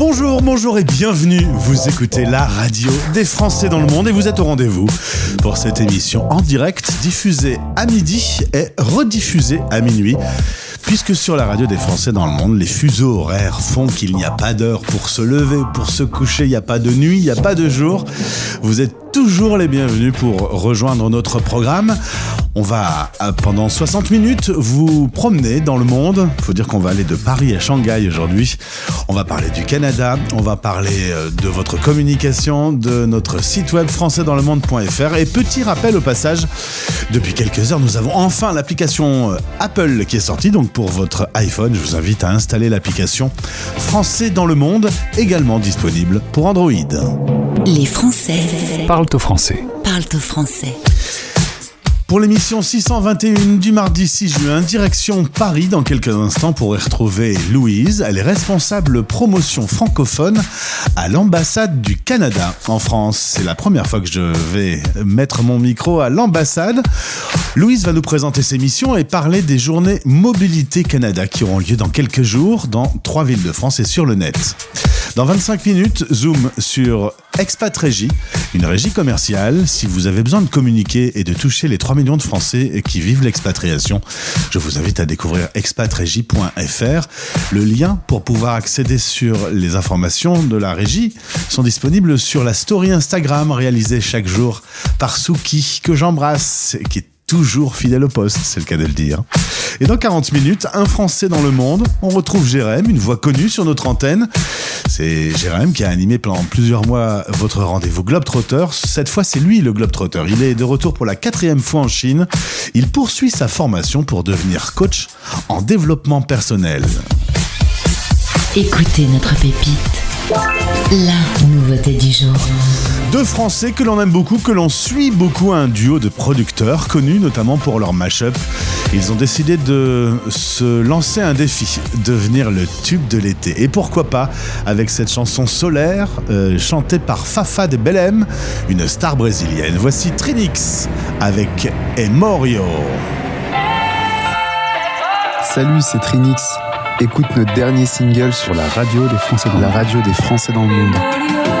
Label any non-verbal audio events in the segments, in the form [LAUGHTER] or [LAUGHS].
Bonjour, bonjour et bienvenue. Vous écoutez la radio des Français dans le monde et vous êtes au rendez-vous pour cette émission en direct diffusée à midi et rediffusée à minuit. Puisque sur la radio des Français dans le monde, les fuseaux horaires font qu'il n'y a pas d'heure pour se lever, pour se coucher, il n'y a pas de nuit, il n'y a pas de jour. Vous êtes toujours les bienvenus pour rejoindre notre programme. On va pendant 60 minutes vous promener dans le monde. Il faut dire qu'on va aller de Paris à Shanghai aujourd'hui. On va parler du Canada, on va parler euh, de votre communication, de notre site web françaisdanslemonde.fr et petit rappel au passage, depuis quelques heures nous avons enfin l'application euh, Apple qui est sortie donc pour votre iPhone. Je vous invite à installer l'application Français dans le monde également disponible pour Android. Les Français au français. parlent au français. Pour l'émission 621 du mardi 6 juin, direction Paris dans quelques instants pour y retrouver Louise. Elle est responsable promotion francophone à l'ambassade du Canada en France. C'est la première fois que je vais mettre mon micro à l'ambassade. Louise va nous présenter ses missions et parler des journées Mobilité Canada qui auront lieu dans quelques jours dans trois villes de France et sur le net. Dans 25 minutes, zoom sur Expat Régie, une régie commerciale. Si vous avez besoin de communiquer et de toucher les 3 millions de Français qui vivent l'expatriation, je vous invite à découvrir expatrégie.fr. Le lien pour pouvoir accéder sur les informations de la régie sont disponibles sur la story Instagram réalisée chaque jour par Souki, que j'embrasse, qui est toujours fidèle au poste, c'est le cas de le dire. Et dans 40 minutes, un Français dans le monde, on retrouve Jérém, une voix connue sur notre antenne. C'est Jérém qui a animé pendant plusieurs mois votre rendez-vous Globetrotter. Cette fois, c'est lui le Globetrotter. Il est de retour pour la quatrième fois en Chine. Il poursuit sa formation pour devenir coach en développement personnel. Écoutez notre pépite. La nouveauté du jour. Deux Français que l'on aime beaucoup, que l'on suit beaucoup, un duo de producteurs connus notamment pour leur mash-up. Ils ont décidé de se lancer un défi, devenir le tube de l'été. Et pourquoi pas avec cette chanson solaire euh, chantée par Fafa de Belém, une star brésilienne. Voici Trinix avec Emorio. Salut, c'est Trinix. Écoute notre dernier single sur la radio des la radio des Français dans le monde.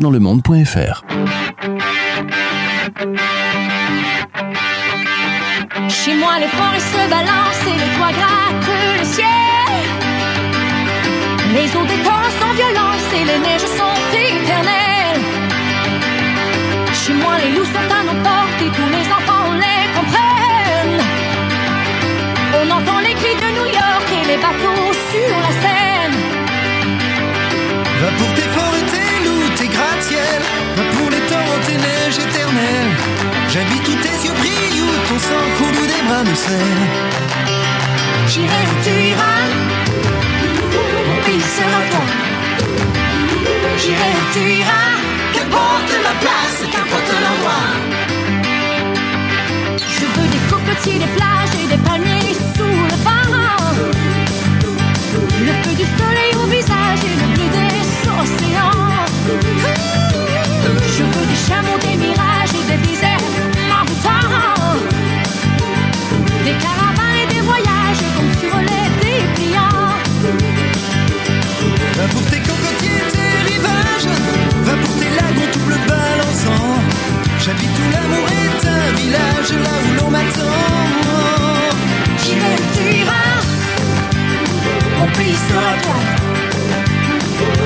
Françaisdanslemonde.fr Chez moi, les forêts se balancent et les toits grattent le ciel. Les eaux des torrents sont violentes et les neiges sont éternelles. Chez moi, les loups sont à nos portes et tous les enfants les comprennent. On entend les cris de New York et les bateaux sur la Seine. Pour les torrents, tes neiges éternelles. J'habite où tes yeux brillent, où ton sang coule ou des bras de sel. J'irai où tu iras, mon pays sera toi. J'irai où tu iras, qu'importe la place, qu'importe l'endroit. Je veux des cocotiers, des plages sera toi.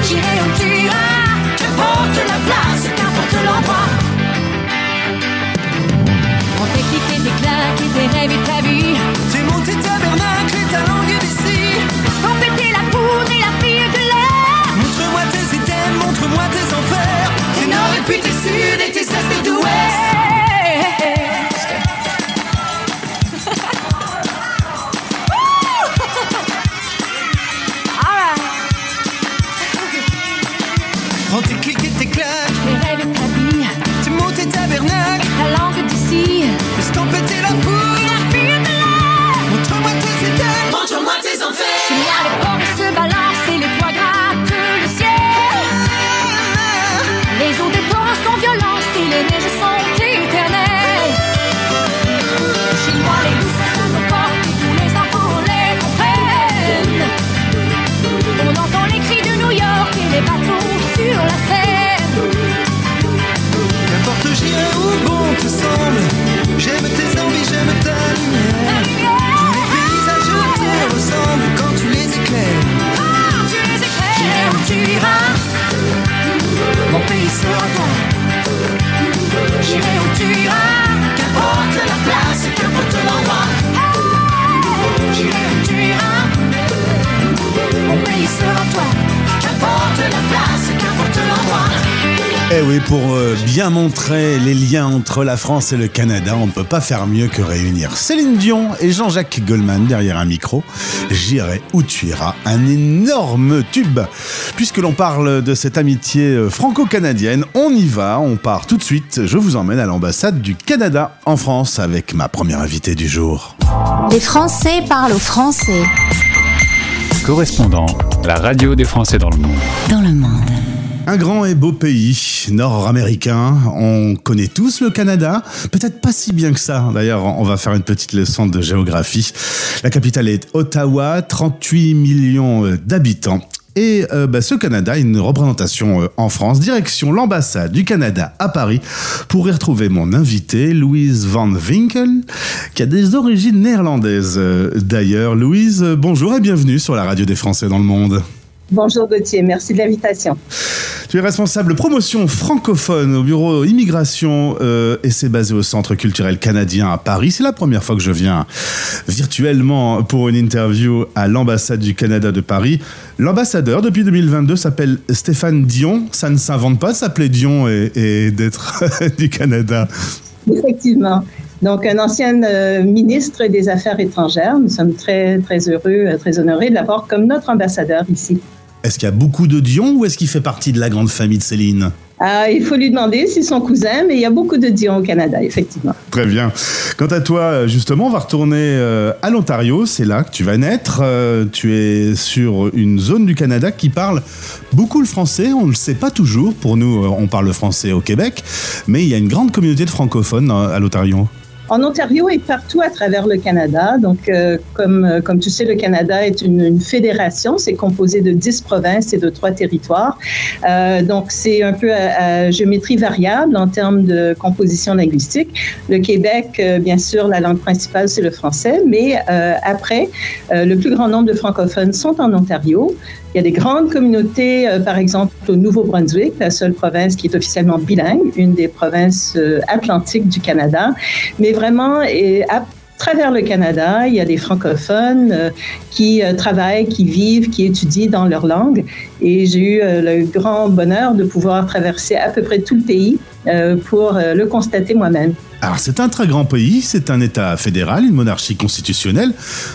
J'irai où tu iras, qu'importe la place, qu'importe l'endroit. On t'équipe et tes claques et tes rêves et ta vie. Tes mots, tes tabernacles et ta langue d'ici. Sans péter la poudre et la fille de l'air. Montre-moi tes items, montre-moi tes enfers. Tes nord et puis tes sud et tes est et d'ouest. Bien montrer les liens entre la France et le Canada, on ne peut pas faire mieux que réunir Céline Dion et Jean-Jacques Goldman derrière un micro. J'irai où tu iras, un énorme tube. Puisque l'on parle de cette amitié euh, franco-canadienne, on y va, on part tout de suite. Je vous emmène à l'ambassade du Canada en France avec ma première invitée du jour. Les Français parlent aux Français Correspondant, la radio des Français dans le monde. dans le monde. Un grand et beau pays nord-américain. On connaît tous le Canada. Peut-être pas si bien que ça. D'ailleurs, on va faire une petite leçon de géographie. La capitale est Ottawa, 38 millions d'habitants. Et euh, bah, ce Canada une représentation euh, en France, direction l'ambassade du Canada à Paris, pour y retrouver mon invité, Louise Van Winkel, qui a des origines néerlandaises. Euh, D'ailleurs, Louise, bonjour et bienvenue sur la radio des Français dans le monde. Bonjour Gauthier, merci de l'invitation. Tu es responsable promotion francophone au bureau immigration euh, et c'est basé au Centre culturel canadien à Paris. C'est la première fois que je viens virtuellement pour une interview à l'ambassade du Canada de Paris. L'ambassadeur depuis 2022 s'appelle Stéphane Dion. Ça ne s'invente pas de s'appeler Dion et, et d'être [LAUGHS] du Canada. Effectivement. Donc, un ancien euh, ministre des Affaires étrangères. Nous sommes très, très heureux, euh, très honorés de l'avoir comme notre ambassadeur ici. Est-ce qu'il y a beaucoup de Dion ou est-ce qu'il fait partie de la grande famille de Céline? Ah, il faut lui demander si son cousin, mais il y a beaucoup de Dion au Canada, effectivement. Très bien. Quant à toi, justement, on va retourner euh, à l'Ontario. C'est là que tu vas naître. Euh, tu es sur une zone du Canada qui parle beaucoup le français. On ne le sait pas toujours. Pour nous, euh, on parle le français au Québec. Mais il y a une grande communauté de francophones euh, à l'Ontario. En Ontario et partout à travers le Canada. Donc, euh, comme, euh, comme tu sais, le Canada est une, fédération. C'est composé de 10 provinces et de 3 territoires. Euh, donc, c'est un peu à, géométrie variable en termes de composition linguistique. Le Québec, bien sûr, la langue principale, c'est le français. Mais après, le plus grand nombre de francophones sont en Ontario. Il y a des grandes communautés, euh, par exemple au Nouveau-Brunswick, la seule province qui est officiellement bilingue, une des provinces euh, atlantiques du Canada. Mais vraiment, à travers le Canada, il y a des francophones euh, qui travaillent, qui vivent, qui étudient dans leur langue. Et j'ai eu le grand bonheur de pouvoir traverser à peu près tout le pays pour euh, le constater moi-même. Alors c'est un très grand pays, c'est un État fédéral, une monarchie constitutionnelle.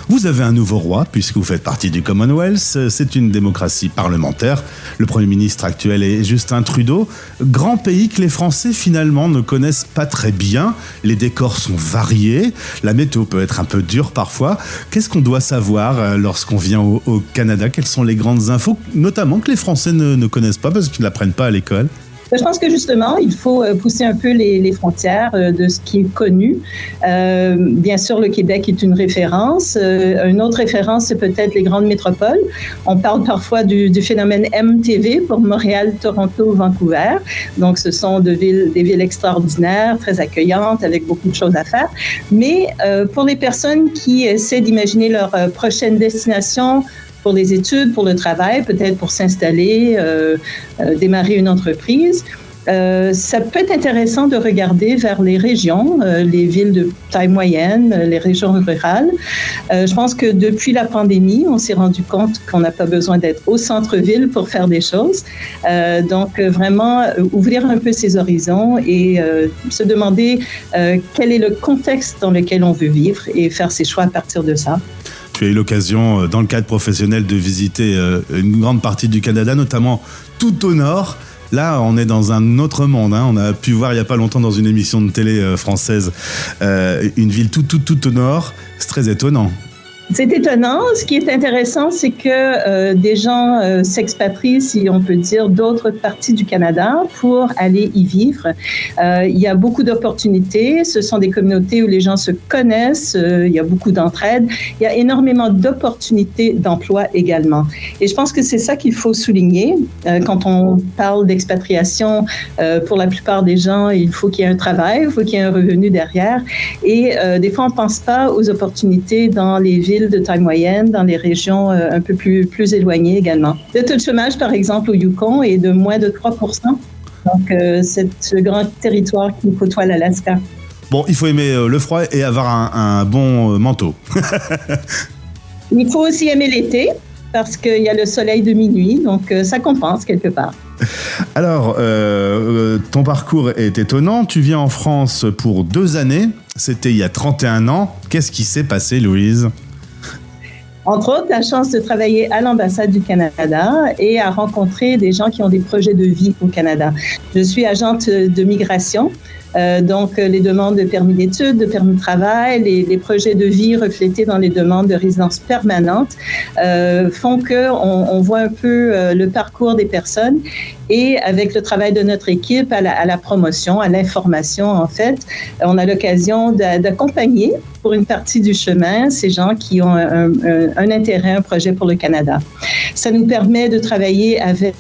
Vous avez un nouveau roi puisque vous faites partie du Commonwealth, c'est une démocratie parlementaire. Le Premier ministre actuel est Justin Trudeau. Grand pays que les Français finalement ne connaissent pas très bien. Les décors sont variés, la météo peut être un peu dure parfois. Qu'est-ce qu'on doit savoir euh, lorsqu'on vient au, Canada? Quelles sont les grandes infos, notamment que les Français ne connaissent pas parce qu'ils ne l'apprennent pas à l'école? Je pense que justement, il faut euh, pousser un peu les, les frontières euh, de ce qui est connu. Euh, bien sûr, le Québec est une référence. Euh, une autre référence, c'est peut-être les grandes métropoles. On parle parfois du, du, phénomène MTV pour Montréal, Toronto, Vancouver. Donc, ce sont de villes, des villes extraordinaires, très accueillantes, avec beaucoup de choses à faire. Mais euh, pour les personnes qui essaient d'imaginer leur prochaine destination, pour les études, pour le travail, peut-être pour s'installer, euh, euh, démarrer une entreprise. Euh, ça peut être intéressant de regarder vers les régions, les villes de taille moyenne, les régions rurales. Je pense que depuis la pandémie, on s'est rendu compte qu'on n'a pas besoin d'être au centre-ville pour faire des choses. Donc, vraiment, ouvrir un peu ses horizons et se demander quel est le contexte dans lequel on veut vivre et faire ses choix à partir de ça. Tu as eu l'occasion, dans le cadre professionnel, de visiter une grande partie du Canada, notamment tout au nord. Là, on est dans un autre monde. Hein. On a pu voir il n'y a pas longtemps dans une émission de télé euh, française euh, une ville tout, tout, tout au nord. C'est très étonnant. C'est étonnant. Ce qui est intéressant, c'est que euh, des gens euh, s'expatrient, si on peut dire, d'autres parties du Canada pour aller y vivre. Euh, il y a beaucoup d'opportunités. Ce sont des communautés où les gens se connaissent. Il y a beaucoup d'entraide. Il y a énormément d'opportunités d'emploi également. Et je pense que c'est ça qu'il faut souligner quand on parle d'expatriation. Pour la plupart des gens, il faut qu'il y ait un travail, il faut qu'il y ait un revenu derrière. Et des fois, on pense pas aux opportunités dans les villes de taille moyenne, dans les régions euh, un peu plus, plus éloignées également. Le taux de chômage, par exemple, au Yukon est de moins de 3 Donc, euh, c'est ce grand territoire qui côtoie l'Alaska. Bon, il faut aimer euh, le froid et avoir un, un bon manteau. [LAUGHS] il faut aussi aimer l'été parce qu'il y a le soleil de minuit, donc ça compense quelque part. Alors, euh, ton parcours est étonnant. Tu viens en France pour deux années. C'était il y a 31 ans. Qu'est-ce qui s'est passé, Louise? Entre autres, la chance de travailler à l'ambassade du Canada et à rencontrer des gens qui ont des projets de vie au Canada. Je suis agente de migration. Euh, donc, les demandes de permis d'études, de permis de travail, les, projets de vie reflétés dans les demandes de résidence permanente euh, font que on, on, voit un peu euh, le parcours des personnes et avec le travail de notre équipe à la, promotion, à l'information, en fait, on a l'occasion d'accompagner pour une partie du chemin ces gens qui ont un intérêt, un projet pour le Canada. Ça nous permet de travailler avec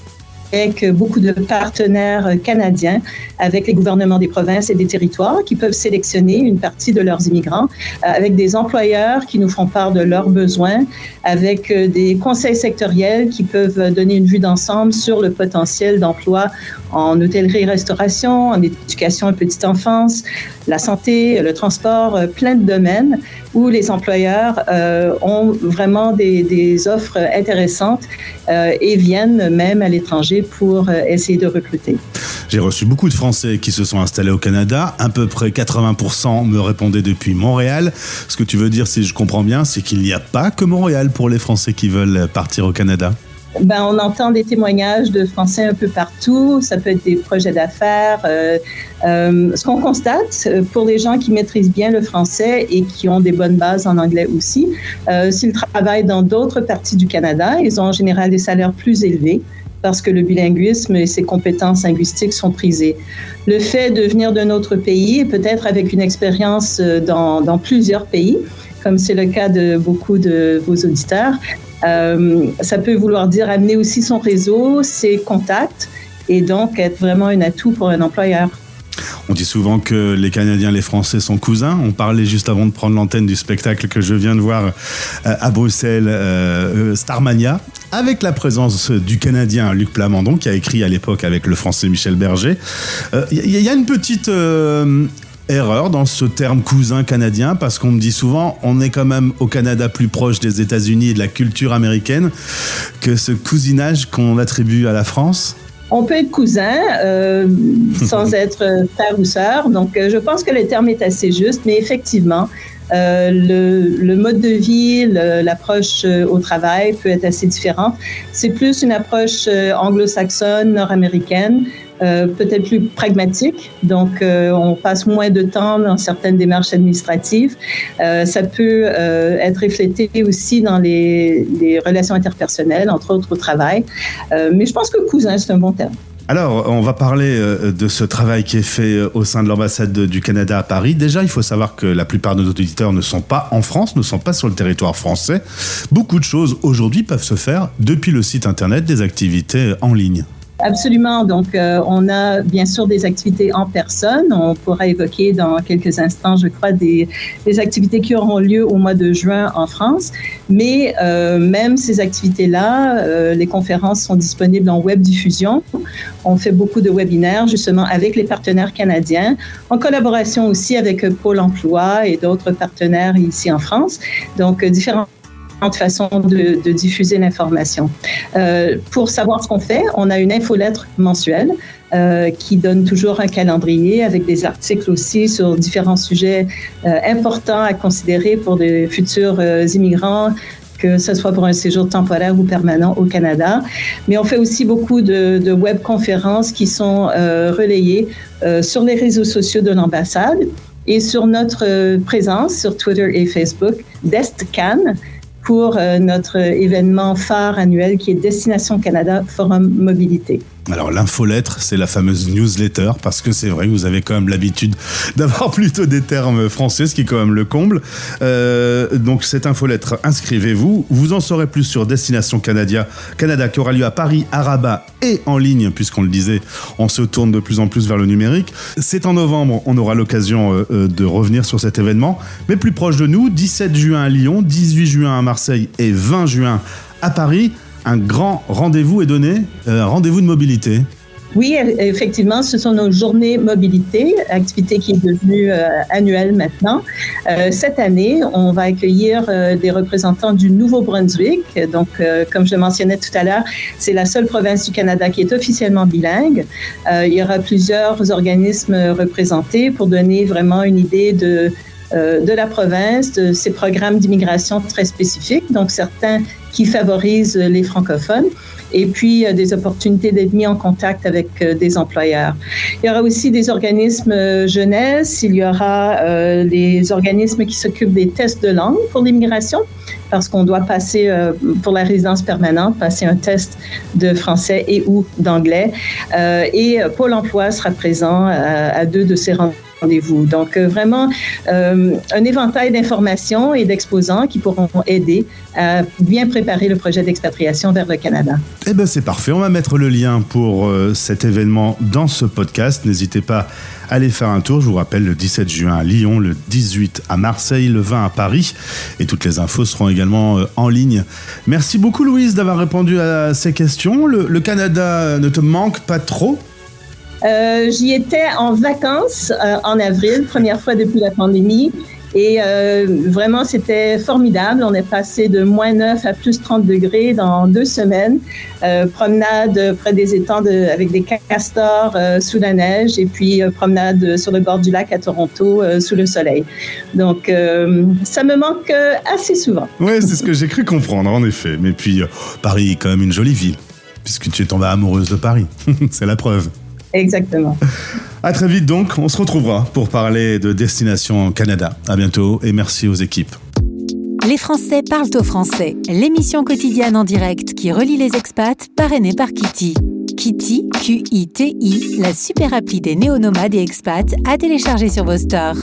avec beaucoup de partenaires canadiens, avec les gouvernements des provinces et des territoires qui peuvent sélectionner une partie de leurs immigrants, avec des employeurs qui nous font part de leurs besoins, avec des conseils sectoriels qui peuvent donner une vue d'ensemble sur le potentiel d'emploi en hôtellerie-restauration, en éducation et petite enfance, la santé, le transport, plein de domaines où les employeurs euh, ont vraiment des, offres intéressantes euh, et viennent même à l'étranger pour euh, essayer de recruter. J'ai reçu beaucoup de Français qui se sont installés au Canada. À peu près 80% me répondaient depuis Montréal. Ce que tu veux dire, si je comprends bien, c'est qu'il n'y a pas que Montréal pour les Français qui veulent partir au Canada. Ben, on entend des témoignages de Français un peu partout. Ça peut être des projets d'affaires. Euh, euh, ce qu'on constate pour les gens qui maîtrisent bien le français et qui ont des bonnes bases en anglais aussi, euh, s'ils travaillent dans d'autres parties du Canada, ils ont en général des salaires plus élevés parce que le bilinguisme et ses compétences linguistiques sont prisées. Le fait de venir d'un autre pays, peut-être avec une expérience euh, dans, plusieurs pays, comme c'est le cas de beaucoup de vos auditeurs, euh, ça peut vouloir dire amener aussi son réseau, ses contacts, et donc être vraiment un atout pour un employeur. On dit souvent que les Canadiens et les Français sont cousins. On parlait juste avant de prendre l'antenne du spectacle que je viens de voir euh, à Bruxelles, Starmania, avec la présence du Canadien Luc Plamondon, qui a écrit à l'époque avec le Français Michel Berger. Il y, a une petite erreur dans ce terme cousin canadien parce qu'on me dit souvent on est quand même au Canada plus proche des États-Unis et de la culture américaine que ce cousinage qu'on attribue à la France on peut être cousin euh, sans [LAUGHS] être frère ou sœur. Donc, euh, je pense que le terme est assez juste, mais effectivement, euh, le, le, mode de vie, l'approche euh, au travail peut être assez différente. C'est plus une approche euh, anglo-saxonne, nord-américaine, euh, peut-être plus pragmatique. Donc, euh, on passe moins de temps dans certaines démarches administratives. Euh, ça peut être reflété aussi dans les, les, relations interpersonnelles, entre autres au travail. mais je pense que cousin, c'est un bon terme. Alors, on va parler de ce travail qui est fait au sein de l'ambassade du Canada à Paris. Déjà, il faut savoir que la plupart de nos auditeurs ne sont pas en France, ne sont pas sur le territoire français. Beaucoup de choses aujourd'hui peuvent se faire depuis le site internet des activités en ligne. Absolument. Donc, euh, on a bien sûr des activités en personne. On pourra évoquer dans quelques instants, je crois, des, des activités qui auront lieu au mois de juin en France. Mais euh, même ces activités-là, euh, les conférences sont disponibles en web diffusion. On fait beaucoup de webinaires justement avec les partenaires canadiens, en collaboration aussi avec Pôle Emploi et d'autres partenaires ici en France. Donc, différents façon de, de diffuser l'information. Euh, pour savoir ce qu'on fait, on a une infolettre mensuelle euh, qui donne toujours un calendrier avec des articles aussi sur différents sujets euh, importants à considérer pour de futurs euh, immigrants que ce soit pour un séjour temporaire ou permanent au Canada. Mais on fait aussi beaucoup de, de webconférences qui sont relayées sur les réseaux sociaux de l'ambassade et sur notre présence sur Twitter et Facebook d'EstCan, pour euh, notre événement phare annuel qui est Destination Canada Forum Mobilité. Alors l'infolettre, c'est la fameuse newsletter, parce que c'est vrai que vous avez quand même l'habitude d'avoir [LAUGHS] plutôt des termes français, ce qui est quand même le comble. Euh, donc cette infolettre, inscrivez-vous. Vous en saurez plus sur Destination Canada, Canada qui aura lieu à Paris, à Rabat et en ligne, puisqu'on le disait, on se tourne de plus en plus vers le numérique. C'est en novembre, on aura l'occasion euh, euh de revenir sur cet événement, mais plus proche de nous, 17 juin à Lyon, 18 juin à Marseille et 20 juin à Paris un grand rendez-vous est donné, euh, rendez-vous de mobilité. Oui, effectivement, ce sont nos journées mobilité, activité qui est devenue euh, annuelle maintenant. Euh, cette année, on va accueillir des représentants du Nouveau-Brunswick. Donc, comme je mentionnais tout à l'heure, c'est la seule province du Canada qui est officiellement bilingue. Il y aura plusieurs organismes représentés pour donner vraiment une idée de de la province, de ces programmes d'immigration très spécifiques, donc certains qui favorisent les francophones et puis euh, des opportunités d'être mis en contact avec euh, des employeurs. Il y aura aussi des organismes euh, jeunesse, il y aura euh, des organismes qui s'occupent des tests de langue pour l'immigration parce qu'on doit passer euh, pour la résidence permanente, passer un test de français et ou d'anglais. Euh, et Pôle emploi sera présent à, deux de ces rendez-vous Donc, euh, vraiment, euh, un éventail d'informations et d'exposants qui pourront aider à bien préparer le projet d'expatriation vers le Canada. Eh bien, c'est parfait. On va mettre le lien pour euh, cet événement dans ce podcast. N'hésitez pas à aller faire un tour. Je vous rappelle, le 17 juin à Lyon, le 18 à Marseille, le 20 à Paris. Et toutes les infos seront également en ligne. Merci beaucoup, Louise, d'avoir répondu à ces questions. Le Canada ne te manque pas trop euh, J'y étais en vacances euh, en avril, première fois depuis la pandémie. Et euh, vraiment, c'était formidable. On est passé de moins 9 à plus 30 degrés dans deux semaines. Promenade près des étangs avec des castors sous la neige et puis promenade sur le bord du lac à Toronto sous le soleil. Donc, ça me manque assez souvent. Oui, c'est ce que j'ai cru comprendre, en effet. Mais puis, Paris est quand même une jolie ville, puisque tu es tombée amoureuse de Paris. [LAUGHS] c'est la preuve. Exactement. À très vite donc, on se retrouvera pour parler de Destination Canada. À bientôt et merci aux équipes. Les Français parlent au français, l'émission quotidienne en direct qui relie les expats, parrainée par Kitty. Kitty, Q-I-T-I, la super appli des néonomades et expats à télécharger sur vos stores.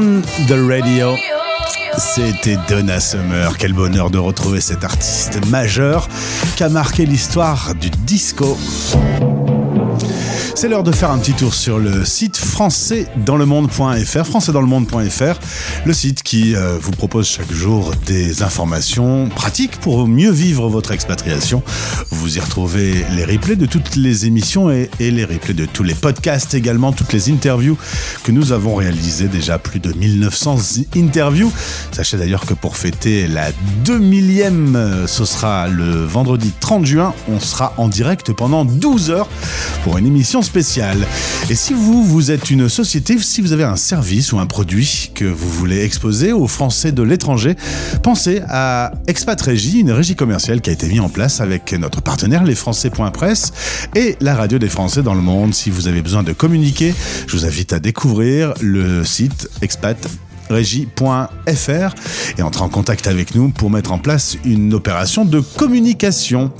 On the radio. C'était Donna Summer. Quel bonheur de retrouver cet artiste majeur qui a marqué l'histoire du disco. C'est l'heure de faire un petit tour sur le site françaisdanslemonde.fr, françaisdanslemonde.fr, le site qui euh, vous propose chaque jour des informations pratiques pour mieux vivre votre expatriation. Vous y retrouvez les replays de toutes les émissions et, les replays de tous les podcasts également, toutes les interviews que nous avons réalisées déjà plus de 1900 interviews. Sachez d'ailleurs que pour fêter la 2000e, euh, ce sera le vendredi 30 juin, on sera en direct pendant 12 heures pour une émission spéciale. Et si vous, vous êtes une société, si vous avez un service ou un produit que vous voulez exposer aux Français de l'étranger, pensez à Expat Régie, une régie commerciale qui a été mise en place avec notre partenaire lesfrançais.press et la radio des Français dans le monde. Si vous avez besoin de communiquer, je vous invite à découvrir le site expat régie.fr et entrer en contact avec nous pour mettre en place une opération de communication.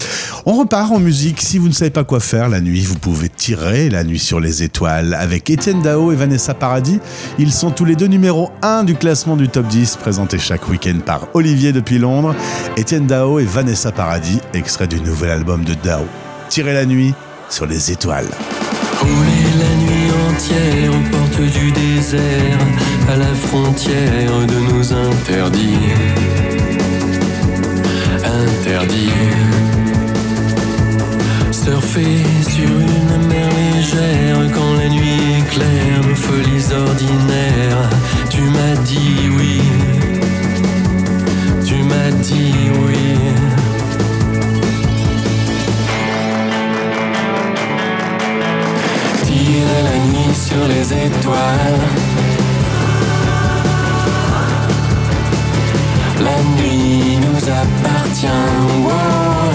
On repart en musique. Si vous ne savez pas quoi faire la nuit, vous pouvez tirer la nuit sur les étoiles avec Étienne Dao et Vanessa Paradis. Ils sont tous les deux numéro 1 du classement du top 10 présenté chaque week-end par Olivier depuis Londres. Étienne Dao et Vanessa Paradis, extrait du nouvel album de Dao. Tirer la nuit sur les étoiles. Entière aux portes du désert, à la frontière de nos interdits. Interdits. Surfer sur une mer légère quand la nuit éclaire nos folies ordinaires. Tu m'as dit oui. Tu m'as dit oui. Sur les étoiles. La nuit nous appartient. wow.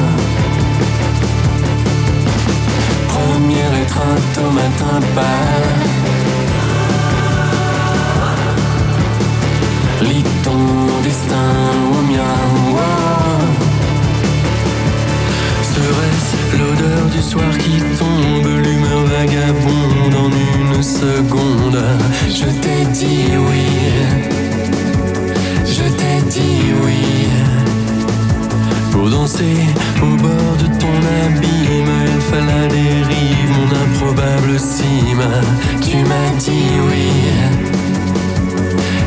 Première étreinte au matin pâle. Lis ton destin au mien. L'odeur du soir qui tombe, l'humeur vagabonde en une seconde Je t'ai dit oui, je t'ai dit oui. Pour danser au bord de ton abîme, il fallait rives, mon improbable cime. Tu m'as dit oui,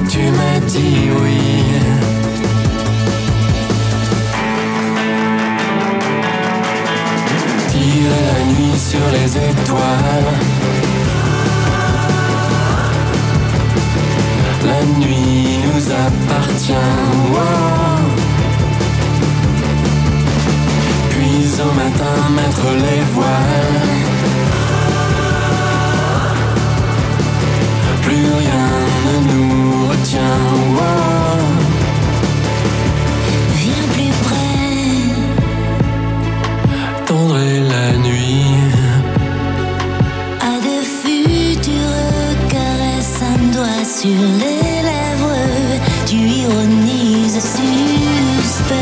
tu m'as dit oui. La nuit sur les étoiles. La nuit nous appartient. Puis au matin mettre les voiles. Plus rien ne nous retient. Sur les lèvres, tu ironises suspense.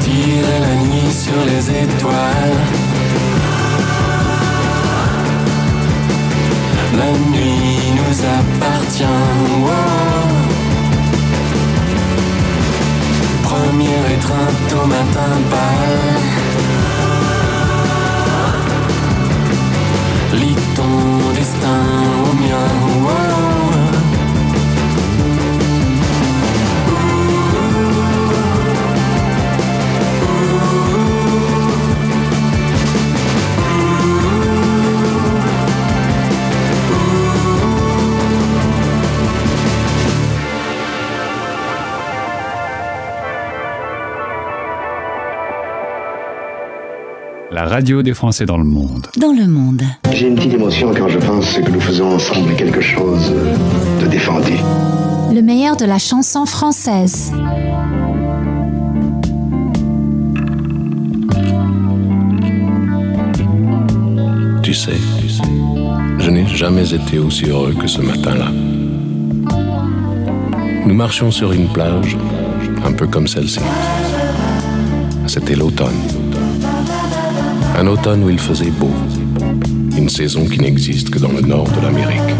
Tirer la nuit sur les étoiles. La nuit nous appartient. Première étreinte au matin pâle. Lis ton destin au mien. wow. La radio des Français dans le monde. Dans le monde. J'ai une petite émotion quand je pense que nous faisons ensemble quelque chose de défendu. Le meilleur de la chanson française. Tu sais, je n'ai jamais été aussi heureux que ce matin-là. Nous marchions sur une plage, un peu comme celle-ci. C'était l'automne. Un automne où il faisait beau. Une saison qui n'existe que dans le nord de l'Amérique.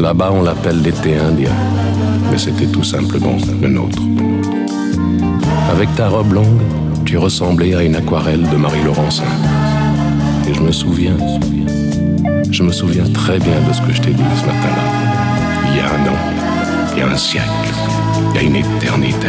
Là-bas, on l'appelle l'été indien, mais c'était tout simplement le nôtre. Avec ta robe longue, tu ressemblais à une aquarelle de Marie Laurencin. Et je me souviens, je me souviens très bien de ce que je t'ai dit ce matin-là. Il y a un an, il y a un siècle, il y a une éternité.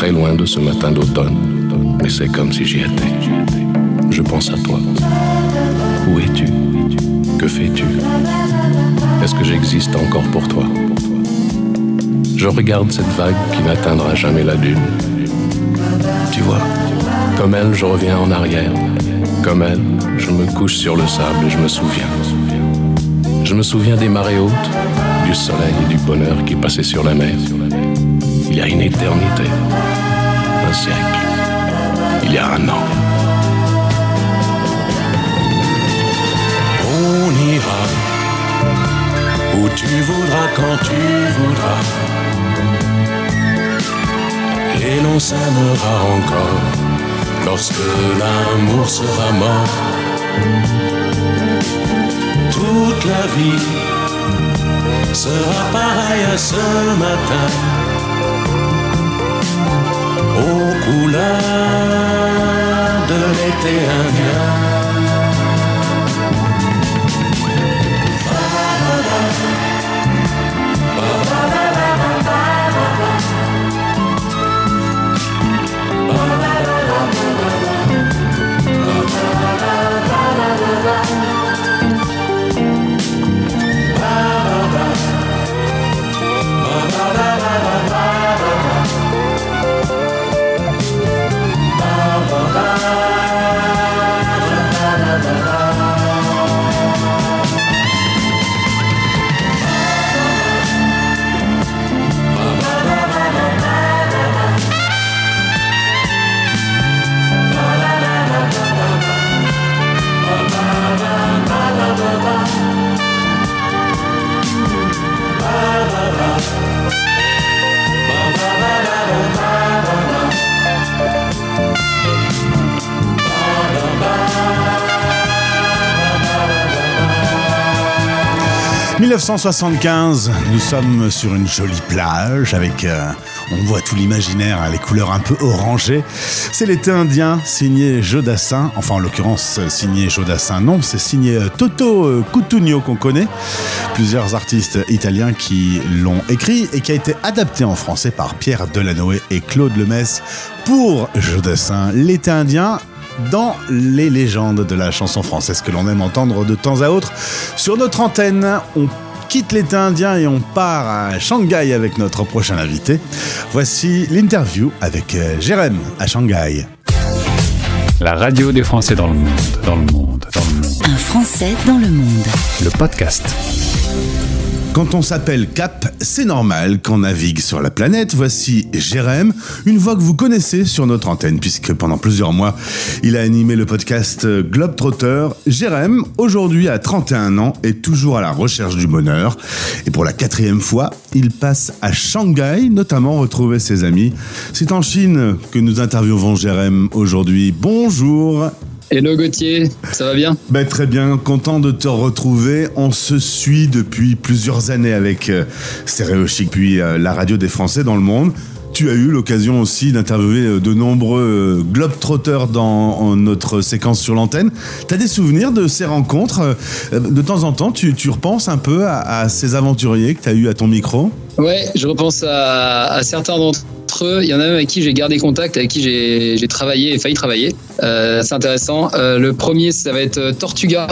Très loin de ce matin d'automne, mais c'est comme si j'y étais. Je pense à toi. Où es-tu? Que fais-tu? Est-ce que j'existe encore pour toi? Je regarde cette vague qui n'atteindra jamais la dune. Tu vois, comme elle, je reviens en arrière. Comme elle, je me couche sur le sable et je me souviens. Je me souviens des marées hautes, du soleil et du bonheur qui passaient sur la mer. Il y a une éternité, il y a un an. On ira où tu voudras quand tu voudras. Et l'on s'aimera encore lorsque l'amour sera mort. Toute la vie sera pareille à ce matin couleurs de l'été indien. « 1975, nous sommes sur une jolie plage avec, euh, on voit tout l'imaginaire, les couleurs un peu orangées. C'est l'été indien signé Jodassin, enfin en l'occurrence signé Jodassin, non, c'est signé euh, Toto euh, Cutugno qu'on connaît. Plusieurs artistes italiens qui l'ont écrit et qui a été adapté en français par Pierre Delanoë et Claude Lemesse pour Jodassin. L'été indien, dans les légendes de la chanson française que l'on aime entendre de temps à autre. Sur notre antenne, on quitte l'état indien et on part à Shanghai avec notre prochain invité. Voici l'interview avec euh, Jérém à Shanghai. La radio des Français dans le monde, dans le monde, dans le monde. Un Français dans le monde. Le podcast. Quand on s'appelle Cap, c'est normal qu'on navigue sur la planète. Voici Jérém, une voix que vous connaissez sur notre antenne, puisque pendant plusieurs mois, il a animé le podcast Globetrotter. Jérém, aujourd'hui à 31 ans, est toujours à la recherche du bonheur. Et pour la quatrième fois, il passe à Shanghai, notamment retrouver ses amis. C'est en Chine que nous interviewons Jérém aujourd'hui. Bonjour Hello Gauthier, ça va bien? Ben, Très bien, content de te retrouver. On se suit depuis plusieurs années avec euh, Stéréo Chic, puis euh, la radio des Français dans le monde. Tu as eu l'occasion aussi d'interviewer euh, de nombreux euh, globetrotters dans notre séquence sur l'antenne. Tu as des souvenirs de ces rencontres? De temps en temps, tu, tu repenses un peu à, à ces aventuriers que tu as eu à ton micro? Ouais, je repense à, à certains d'entre eux. Il y en a même avec qui j'ai gardé contact, avec qui j'ai travaillé et failli travailler. Euh, c'est intéressant. Euh, le premier, ça va être euh, Tortuga.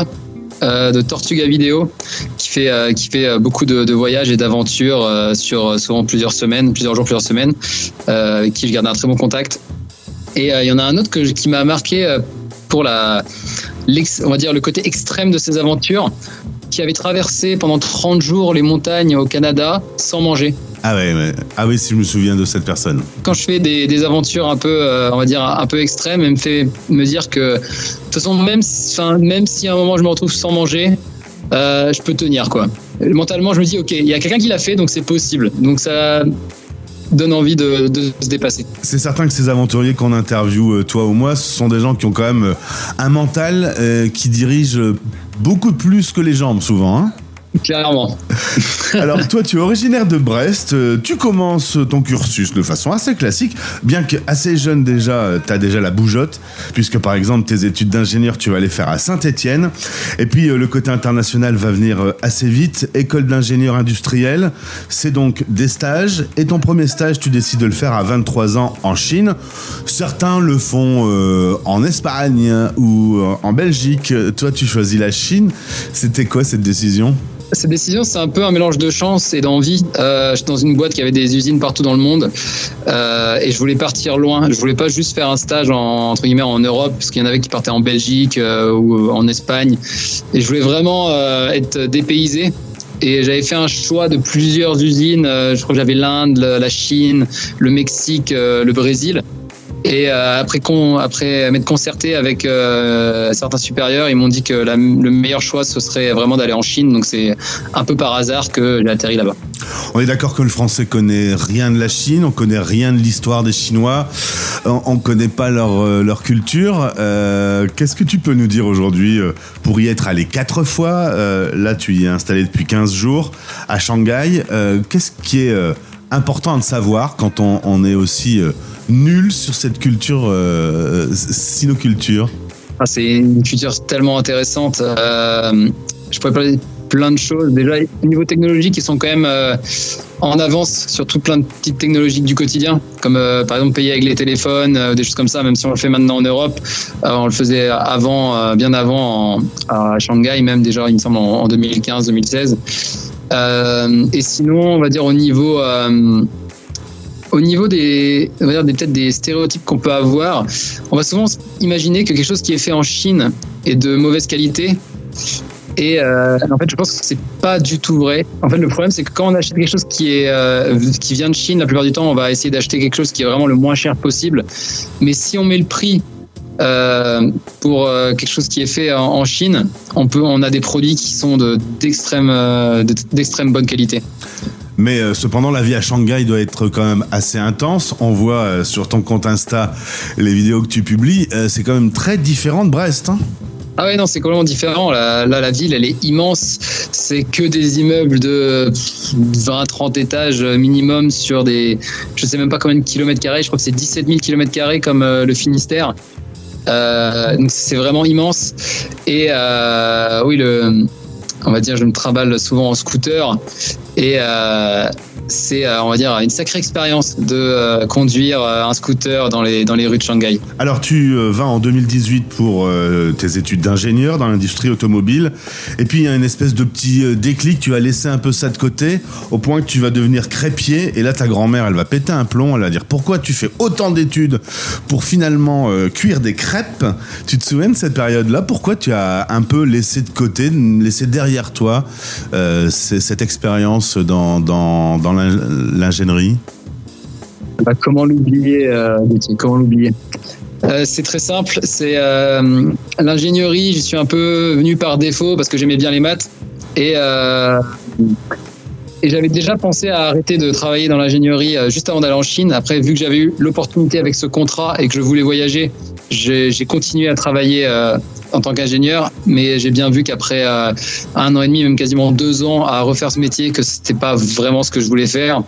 de Tortuga Vidéo qui fait qui fait beaucoup de, voyages et d'aventures sur souvent plusieurs semaines, plusieurs jours, plusieurs semaines, avec qui je garde un très bon contact. Et il y en a un autre qui m'a marqué pour la, on va dire le côté extrême de ses aventures, qui avait traversé pendant 30 jours les montagnes au Canada sans manger. ah, ouais, ouais. ah oui, si je me souviens de cette personne. Quand je fais des, des aventures un peu, euh, on va dire un peu extrêmes, elle me fait me dire que de toute façon même, enfin, même si à un moment je me retrouve sans manger, euh, je peux tenir quoi. Mentalement, je me dis ok, il y a quelqu'un qui l'a fait, donc c'est possible. Donc ça, donne envie de, se dépasser. C'est certain que ces aventuriers qu'on interviewe, euh, toi ou moi, ce sont des gens qui ont quand même euh, un mental euh, qui dirige beaucoup plus que les jambes souvent. Hein Clairement. [LAUGHS] Alors toi, tu es originaire de Brest, euh, tu commences ton cursus de façon assez classique, bien que assez jeune déjà, tu as déjà la bougeotte, puisque par exemple tes études d'ingénieur, tu vas les faire à Saint-Étienne, et puis euh, le côté international va venir euh, assez vite, école d'ingénieur industriel, c'est donc des stages, et ton premier stage, tu décides de le faire à 23 ans en Chine. Certains le font euh, en Espagne ou euh, en Belgique, toi tu choisis la Chine, c'était quoi cette décision? Cette décision, c'est un peu un mélange de chance et d'envie. Euh, J'étais dans une boîte qui avait des usines partout dans le monde euh, et je voulais partir loin. Je voulais pas juste faire un stage en, entre guillemets en Europe, parce qu'il y en avait qui partaient en Belgique euh, ou en Espagne. Et je voulais vraiment euh, être dépaysé. Et j'avais fait un choix de plusieurs usines. Euh, je crois que j'avais l'Inde, la Chine, le Mexique, euh, le Brésil. Et euh, après, con, après m'être concerté avec euh, certains supérieurs, ils m'ont dit que le meilleur choix, ce serait vraiment d'aller en Chine. Donc c'est un peu par hasard que j'ai atterri là-bas. On est d'accord que le français connaît rien de la Chine, on connaît rien de l'histoire des Chinois, on, on connaît pas leur, euh, culture. Qu'est-ce que tu peux nous dire aujourd'hui pour y être allé quatre fois Là, tu y es installé depuis 15 jours à Shanghai. Qu'est-ce qui est important de savoir quand on, est aussi euh, nul sur cette culture, euh, sinoculture Ah, c'est une culture tellement intéressante. Euh, je pourrais parler plein de choses. Déjà, au niveau technologique, ils sont quand même euh, en avance sur tout plein de petites technologies du quotidien, comme par exemple payer avec les téléphones, des choses comme ça, même si on le fait maintenant en Europe. On le faisait avant, bien avant, en- à Shanghai, même déjà, il me semble, en 2015-2016. Euh, et sinon, on va dire au niveau... euh, au niveau des, on va dire des peut-être des stéréotypes qu'on peut avoir, on va souvent imaginer que quelque chose qui est fait en Chine est de mauvaise qualité. Et euh, en fait, je pense que c'est pas du tout vrai. En fait, le problème, c'est que quand on achète quelque chose qui est qui vient de Chine, la plupart du temps, on va essayer d'acheter quelque chose qui est vraiment le moins cher possible. Mais si on met le prix euh, pour euh, quelque chose qui est fait en, en Chine, on peut, on a des produits qui sont de d'extrême euh, de- bonne qualité. Mais cependant, la vie à Shanghai doit être quand même assez intense. On voit sur ton compte Insta les vidéos que tu publies. C'est quand même très différent de Brest. hein. Ah ouais, non, c'est complètement différent. Là, là, la ville, elle est immense. C'est que des immeubles de 20-30 étages minimum sur des. Je sais même pas combien de kilomètres carrés. Je crois que c'est 17 000 kilomètres carrés comme le Finistère. Euh, c'est vraiment immense. Et euh, oui, le, on va dire, je me trimballe souvent en scooter. Et euh, c'est, euh, on va dire, une sacrée expérience de euh, conduire un scooter dans les, dans les rues de Shanghai. Alors, tu vas en 2018 pour tes études d'ingénieur dans l'industrie automobile. Et puis, il y a une espèce de petit déclic. Tu vas laisser un peu ça de côté au point que tu vas devenir crépier. Et là, ta grand-mère, elle va péter un plomb. Elle va dire Pourquoi tu fais autant d'études pour finalement cuire des crêpes? Tu te souviens de cette période-là? Pourquoi tu as un peu laissé de côté, laissé derrière toi cette expérience dans, dans, dans l'ing- l'ingénierie Bah, comment l'oublier, euh, Comment l'oublier? Euh, C'est très simple. C'est euh, l'ingénierie. J'y suis un peu venu par défaut parce que j'aimais bien les maths et euh, et j'avais déjà pensé à arrêter de travailler dans l'ingénierie euh, juste avant d'aller en Chine. Après, vu que j'avais eu l'opportunité avec ce contrat et que je voulais voyager, j'ai continué à travailler euh, en tant qu'ingénieur, mais j'ai bien vu qu'après euh, un an et demi, même quasiment deux ans à refaire ce métier, que c'était pas vraiment ce que je voulais faire.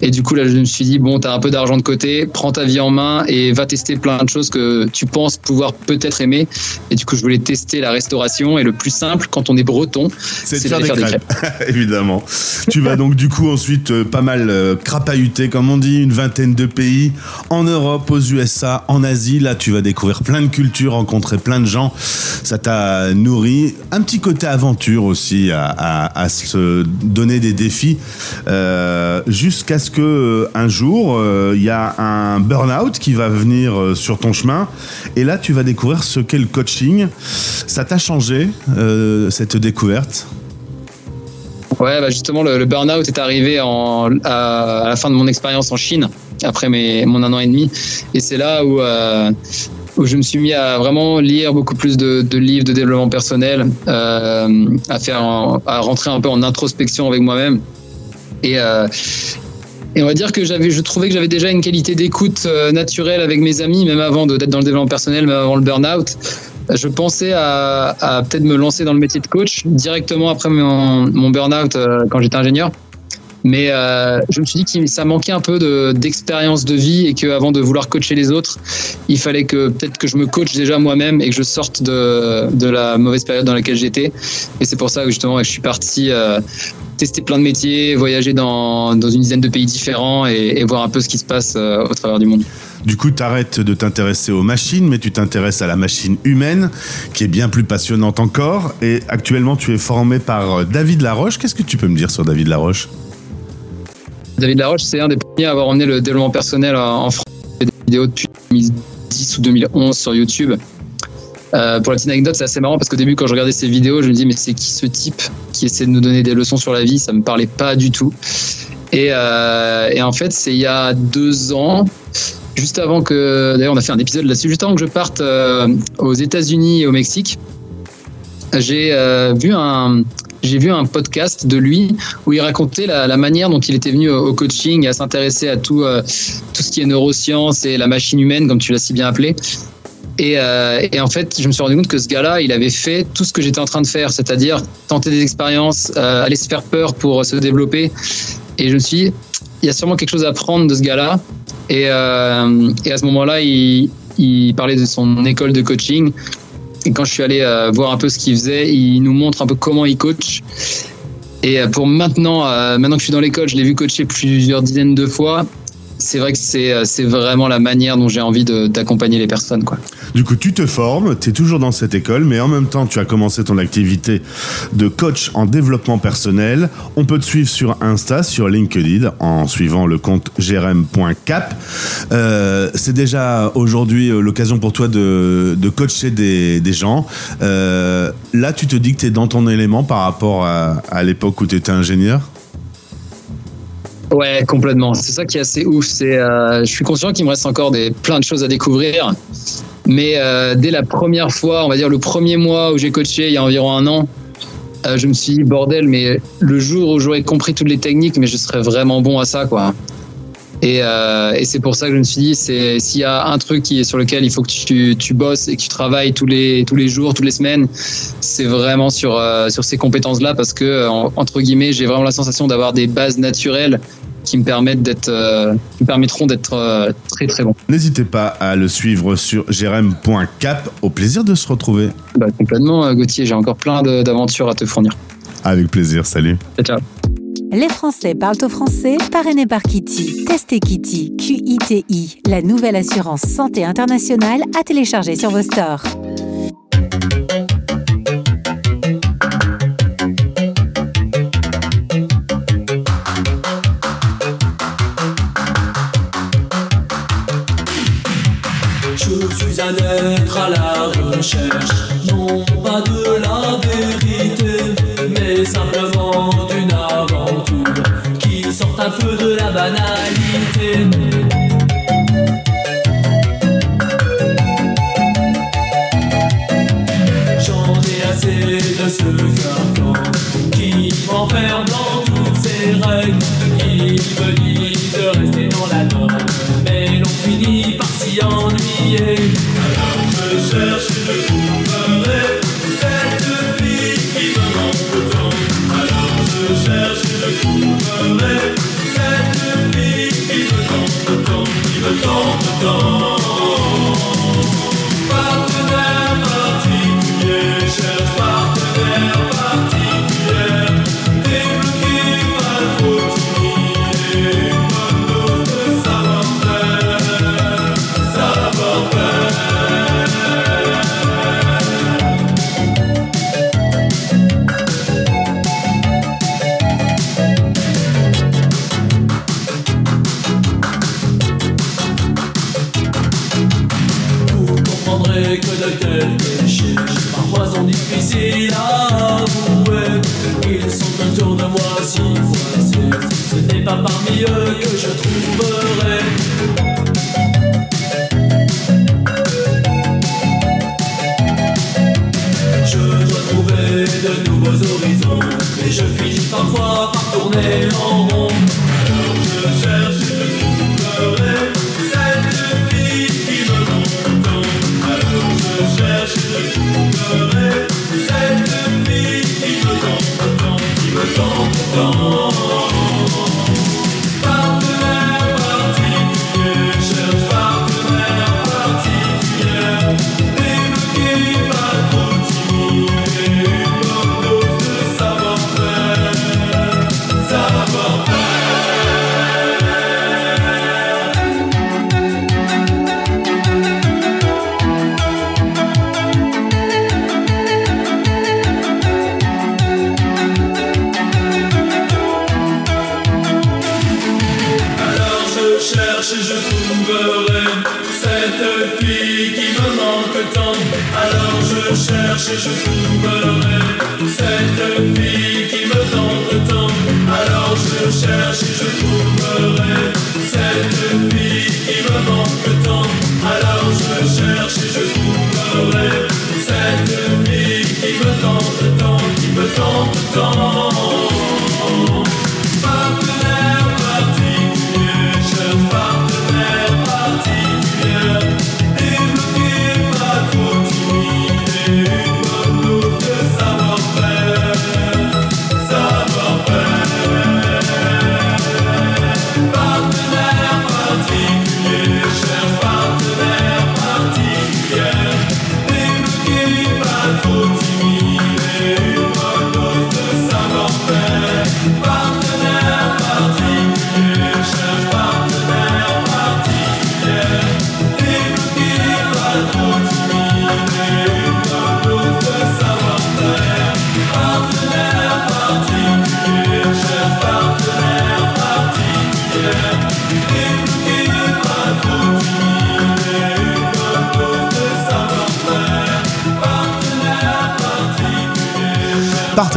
Et du coup, là, je me suis dit, bon, t'as un peu d'argent de côté, prends ta vie en main et va tester plein de choses que tu penses pouvoir peut-être aimer. Et du coup, je voulais tester la restauration. Et le plus simple, quand on est breton, C'est de faire des faire des crêpes, [LAUGHS] évidemment. tu vas donc du coup ensuite euh, pas mal euh, crapahuter, comme on dit, une vingtaine de pays en Europe, aux USA, en Asie. Là, tu vas découvrir plein de cultures, rencontrer plein de gens. Ça t'a nourri. Un petit côté aventure aussi à, à- à se donner des défis euh, jusqu'à ce que euh, un jour euh, il y a un burn-out qui va venir euh, sur ton chemin et là tu vas découvrir ce qu'est le coaching. Ça t'a changé euh, cette découverte? Ouais, bah justement, le, le burn-out est arrivé à, la fin de mon expérience en Chine, après mes, mon un an et demi. Et c'est là où, euh, où je me suis mis à vraiment lire beaucoup plus de, livres de développement personnel, euh, à, faire, à rentrer un peu en introspection avec moi-même. Et, euh, Et on va dire que j'avais, je trouvais que j'avais déjà une qualité d'écoute euh, naturelle avec mes amis, même avant d'être dans le développement personnel, même avant le burn-out. Je pensais à, à peut-être me lancer dans le métier de coach directement après mon, mon burn-out euh, quand j'étais ingénieur. Mais euh, je me suis dit que ça manquait un peu de- d'expérience de, vie et qu'avant de vouloir coacher les autres, il fallait que peut-être que je me coach déjà moi-même et que je sorte de, la mauvaise période dans laquelle j'étais. Et c'est pour ça que justement je suis parti euh, tester plein de métiers, voyager dans, une dizaine de pays différents et, voir un peu ce qui se passe euh, au travers du monde. Du coup, tu arrêtes de t'intéresser aux machines, mais tu t'intéresses à la machine humaine, qui est bien plus passionnante encore. Et actuellement, tu es formé par David Laroche. Qu'est-ce que tu peux me dire sur David Laroche? David Laroche, c'est un des premiers à avoir emmené le développement personnel en France. Il des vidéos depuis 2010 ou 2011 sur YouTube. Euh, pour la petite anecdote, c'est assez marrant parce qu'au début, quand je regardais ces vidéos, je me dis mais c'est qui ce type qui essaie de nous donner des leçons sur la vie? Ça me parlait pas du tout. Et, euh, et en fait, c'est il y a deux ans, juste avant que, d'ailleurs, on a fait un épisode là-dessus, juste avant que je parte euh, aux États-Unis et au Mexique, j'ai vu un j'ai vu un podcast de lui où il racontait la, manière dont il était venu au, au coaching, à s'intéresser à tout, euh, tout ce qui est neurosciences et la machine humaine, comme tu l'as si bien appelé. Et, euh, et en fait, je me suis rendu compte que ce gars-là, il avait fait tout ce que j'étais en train de faire, c'est-à-dire tenter des expériences, euh, aller se faire peur pour se développer. Et je me suis dit, il y a sûrement quelque chose à prendre de ce gars-là. Et, et à ce moment-là, il parlait de son école de coaching. Et quand je suis allé euh, voir un peu ce qu'il faisait, il nous montre un peu comment il coach. Et euh, pour maintenant, euh, maintenant que je suis dans l'école, je l'ai vu coacher plusieurs dizaines de fois. C'est vrai que c'est euh, c'est vraiment la manière dont j'ai envie d'accompagner les personnes. Quoi. Du coup, tu te formes, tu es toujours dans cette école, mais en même temps, tu as commencé ton activité de coach en développement personnel. On peut te suivre sur Insta, sur LinkedIn, en suivant le compte grm.cap. Euh, c'est déjà aujourd'hui euh, l'occasion pour toi de, de coacher des, des gens. Là, tu te dis que tu es dans ton élément par rapport à, à l'époque où tu étais ingénieur? Ouais, complètement. C'est ça qui est assez ouf. C'est, euh, je suis conscient qu'il me reste encore des, plein de choses à découvrir. Mais euh, dès la première fois, on va dire le premier mois où j'ai coaché, il y a environ un an, euh, je me suis dit, bordel, mais le jour où j'aurais compris toutes les techniques, mais je serais vraiment bon à ça, quoi. Et, euh, et c'est pour ça que je me suis dit, c'est s'il y a un truc qui est sur lequel il faut que tu, tu bosses et que tu travailles tous les tous les jours, toutes les semaines, c'est vraiment sur euh, sur ces compétences-là parce que en- entre guillemets, j'ai vraiment la sensation d'avoir des bases naturelles qui me permettent d'être, euh, qui me permettront d'être très très bon. N'hésitez pas à le suivre sur grm.cap. Au plaisir de se retrouver. Bah, complètement, Gauthier. J'ai encore plein d'aventures à te fournir. Avec plaisir, salut. Ciao, ciao. Les Français parlent au français, parrainé par Kitty. Testez Kitty, Q-I-T-I, la nouvelle assurance santé internationale à télécharger sur vos stores. Je suis à la recherche, un peu de la banalité. J'en ai assez de ce carcan qui m'enferme dans toutes ces règles. Il me dit de rester dans la norme, mais l'on finit par s'y ennuyer. Alors je cherche et parmi eux que je trouverai. Je dois trouver de nouveaux horizons, mais je finis parfois par tourner en rond. Alors je cherche, je trouverai cette vie qui me contente. Alors je cherche, je trouverai cette vie qui me contente, qui me contente.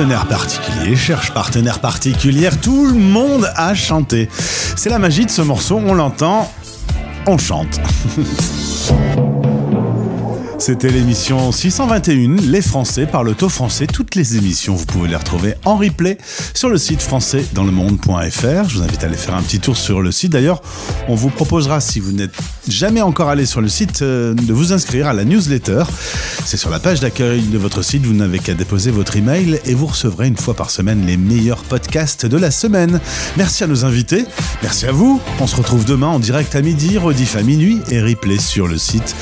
Partenaire particulier, cherche partenaire particulière, tout le monde a chanté. C'est la magie de ce morceau, on l'entend, on chante. [LAUGHS] C'était l'émission 621, Les Français parlent au français. Toutes les émissions, vous pouvez les retrouver en replay sur le site françaisdanslemonde.fr. Je vous invite à aller faire un petit tour sur le site. D'ailleurs, on vous proposera, si vous n'êtes jamais encore allé sur le site, euh, de vous inscrire à la newsletter. C'est sur la page d'accueil de votre site. Vous n'avez qu'à déposer votre email et vous recevrez une fois par semaine les meilleurs podcasts de la semaine. Merci à nos invités. Merci à vous. On se retrouve demain en direct à midi, rediff à minuit et replay sur le site.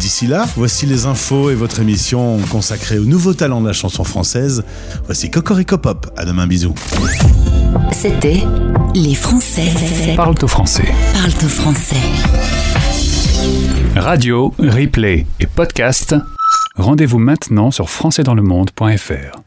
D'ici là, voici les infos et votre émission consacrée aux nouveaux talents de la chanson française. Voici Cocorico Pop. À demain, bisous. C'était Les Français Parle au français. parlent au français. Radio, replay et podcast. Rendez-vous maintenant sur françaisdanslemonde.fr.